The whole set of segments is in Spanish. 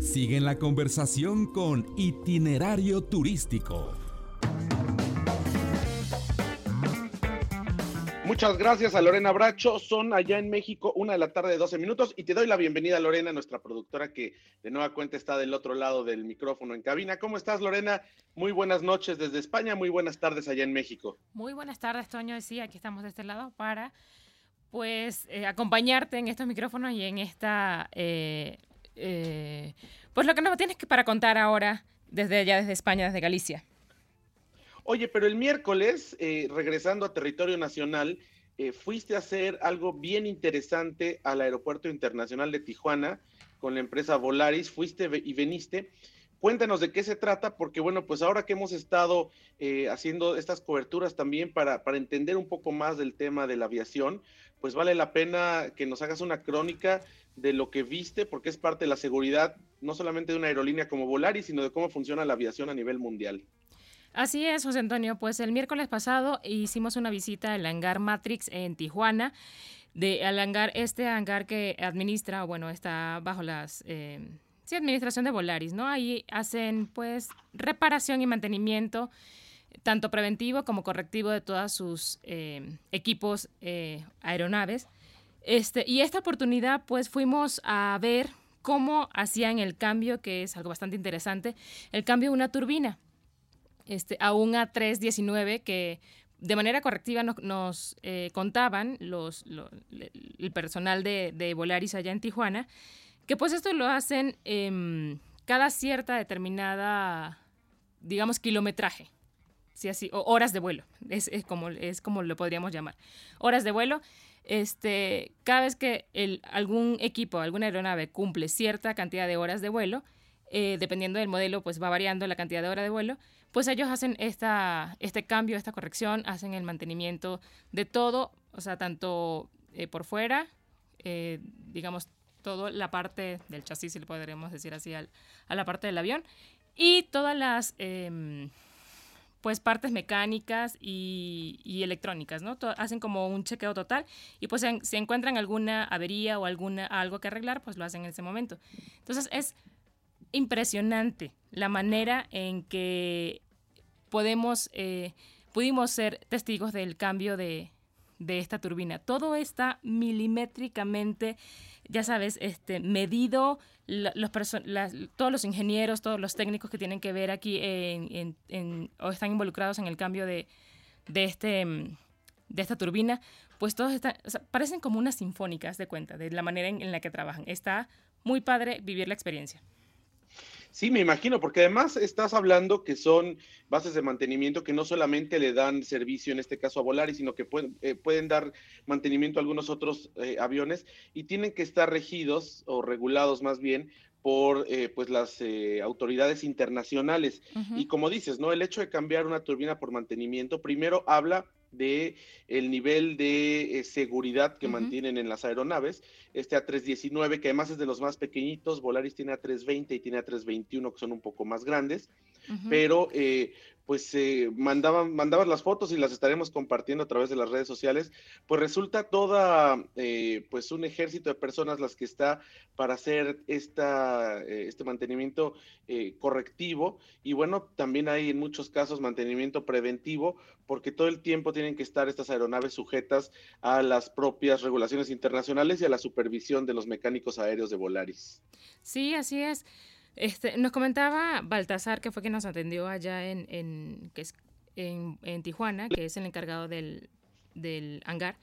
Sigue en la conversación con Itinerario Turístico. Muchas gracias a Lorena Bracho. Son allá en México una de la tarde de 12 minutos y te doy la bienvenida, Lorena, nuestra productora que de nueva cuenta está del otro lado del micrófono en cabina. ¿Cómo estás, Lorena? Muy buenas noches desde España, muy buenas tardes allá en México. Muy buenas tardes, Toño. Sí, aquí estamos de este lado para pues eh, acompañarte en estos micrófonos y en esta eh, eh, pues lo que nos tienes que para contar ahora desde allá, desde España, desde Galicia. Oye, pero el miércoles, eh, regresando a territorio nacional, eh, fuiste a hacer algo bien interesante al Aeropuerto Internacional de Tijuana con la empresa Volaris, fuiste y veniste. Cuéntanos de qué se trata, porque bueno, pues ahora que hemos estado eh, haciendo estas coberturas también para, para entender un poco más del tema de la aviación, pues vale la pena que nos hagas una crónica de lo que viste, porque es parte de la seguridad, no solamente de una aerolínea como Volaris, sino de cómo funciona la aviación a nivel mundial. Así es, José Antonio. Pues el miércoles pasado hicimos una visita al hangar Matrix en Tijuana. De, al hangar, este hangar que administra, bueno, está bajo las... Eh, sí, administración de Volaris, ¿no? Ahí hacen, pues, reparación y mantenimiento, tanto preventivo como correctivo de todos sus eh, equipos eh, aeronaves. Este, y esta oportunidad, pues, fuimos a ver cómo hacían el cambio, que es algo bastante interesante, el cambio de una turbina este, a un A319 que de manera correctiva nos, eh, contaban los, el personal de, de, Volaris allá en Tijuana, que pues esto lo hacen eh, cada cierta determinada, digamos, kilometraje, si así, o horas de vuelo, es, es, como, es como lo podríamos llamar. Horas de vuelo, este, cada vez que el, algún equipo, alguna aeronave cumple cierta cantidad de horas de vuelo, eh, dependiendo del modelo, pues va variando la cantidad de horas de vuelo, pues ellos hacen esta, este cambio, esta corrección, hacen el mantenimiento de todo, o sea, tanto eh, por fuera, eh, digamos, toda la parte del chasis, si le podríamos decir así, al, a la parte del avión, y todas las... Eh, pues partes mecánicas y, y electrónicas, ¿no? hacen como un chequeo total y pues si se encuentran alguna avería o alguna algo que arreglar, pues lo hacen en ese momento. Entonces es impresionante la manera en que podemos, eh, pudimos ser testigos del cambio de, de esta turbina. Todo está milimétricamente, ya sabes, este, medido. los todos los ingenieros, todos los técnicos que tienen que ver aquí o están involucrados en el cambio de, de, este, de esta turbina, pues todos parecen como unas sinfónicas de cuenta, de la manera en la que trabajan. Está muy padre vivir la experiencia. Sí, me imagino, porque además estás hablando que son bases de mantenimiento que no solamente le dan servicio, en este caso a Volaris, sino que pueden, eh, pueden dar mantenimiento a algunos otros eh, aviones y tienen que estar regidos o regulados más bien por eh, pues las eh, autoridades internacionales. Uh -huh. Y como dices, ¿no? El hecho de cambiar una turbina por mantenimiento, primero habla de el nivel de eh, seguridad que uh -huh. mantienen en las aeronaves. Este A319, que además es de los más pequeñitos, Volaris tiene A320 y tiene A321, que son un poco más grandes, uh -huh. pero eh, pues eh, mandaban, mandaban las fotos y las estaremos compartiendo a través de las redes sociales, pues resulta toda, eh, pues un ejército de personas las que está para hacer esta, eh, este mantenimiento eh, correctivo y bueno, también hay en muchos casos mantenimiento preventivo porque todo el tiempo tienen que estar estas aeronaves sujetas a las propias regulaciones internacionales y a la supervisión de los mecánicos aéreos de Volaris. Sí, así es. Este, nos comentaba Baltasar, que fue quien nos atendió allá en, en, que es, en, en Tijuana, que es el encargado del, del hangar,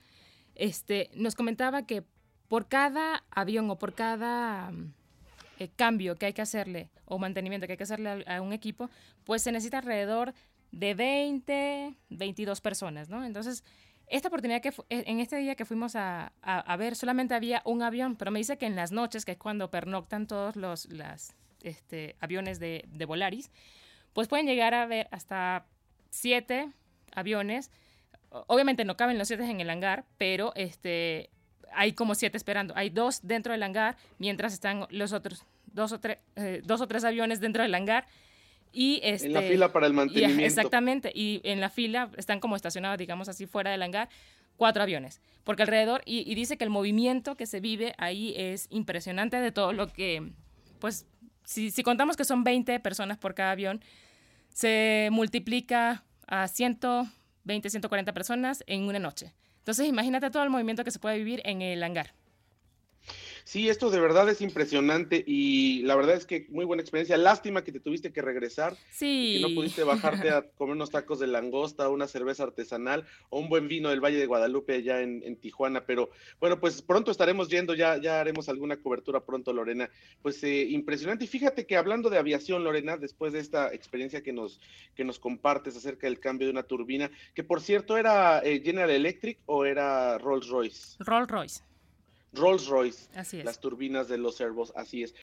este, nos comentaba que por cada avión o por cada eh, cambio que hay que hacerle o mantenimiento que hay que hacerle a, a, un equipo, pues se necesita alrededor de 20, 22 personas, ¿no? Entonces, esta oportunidad que en este día que fuimos a, a, a, ver, solamente había un avión, pero me dice que en las noches, que es cuando pernoctan todos los, las, este, aviones de, de Volaris, pues pueden llegar a ver hasta siete aviones. Obviamente no caben los siete en el hangar, pero este, hay como siete esperando. Hay dos dentro del hangar, mientras están los otros dos o, tres, eh, dos o tres aviones dentro del hangar. Y este, en la fila para el mantenimiento. Y, exactamente. Y en la fila están como estacionados, digamos así, fuera del hangar, cuatro aviones. Porque alrededor, y, y dice que el movimiento que se vive ahí es impresionante de todo lo que, pues, si, contamos que son 20 personas por cada avión, se multiplica a 120, 140 personas en una noche. Entonces imagínate todo el movimiento que se puede vivir en el hangar. Sí, esto de verdad es impresionante y la verdad es que muy buena experiencia. Lástima que te tuviste que regresar. Sí. Que no pudiste bajarte a comer unos tacos de langosta, una cerveza artesanal o un buen vino del Valle de Guadalupe allá en, Tijuana. Pero bueno, pues pronto estaremos yendo, ya, ya haremos alguna cobertura pronto, Lorena. Pues eh, impresionante. Y fíjate que hablando de aviación, Lorena, después de esta experiencia que nos, que nos compartes acerca del cambio de una turbina, que por cierto era eh, General Electric o era Rolls Royce. Rolls Royce. Rolls Royce, así es. las turbinas de los servos, así es.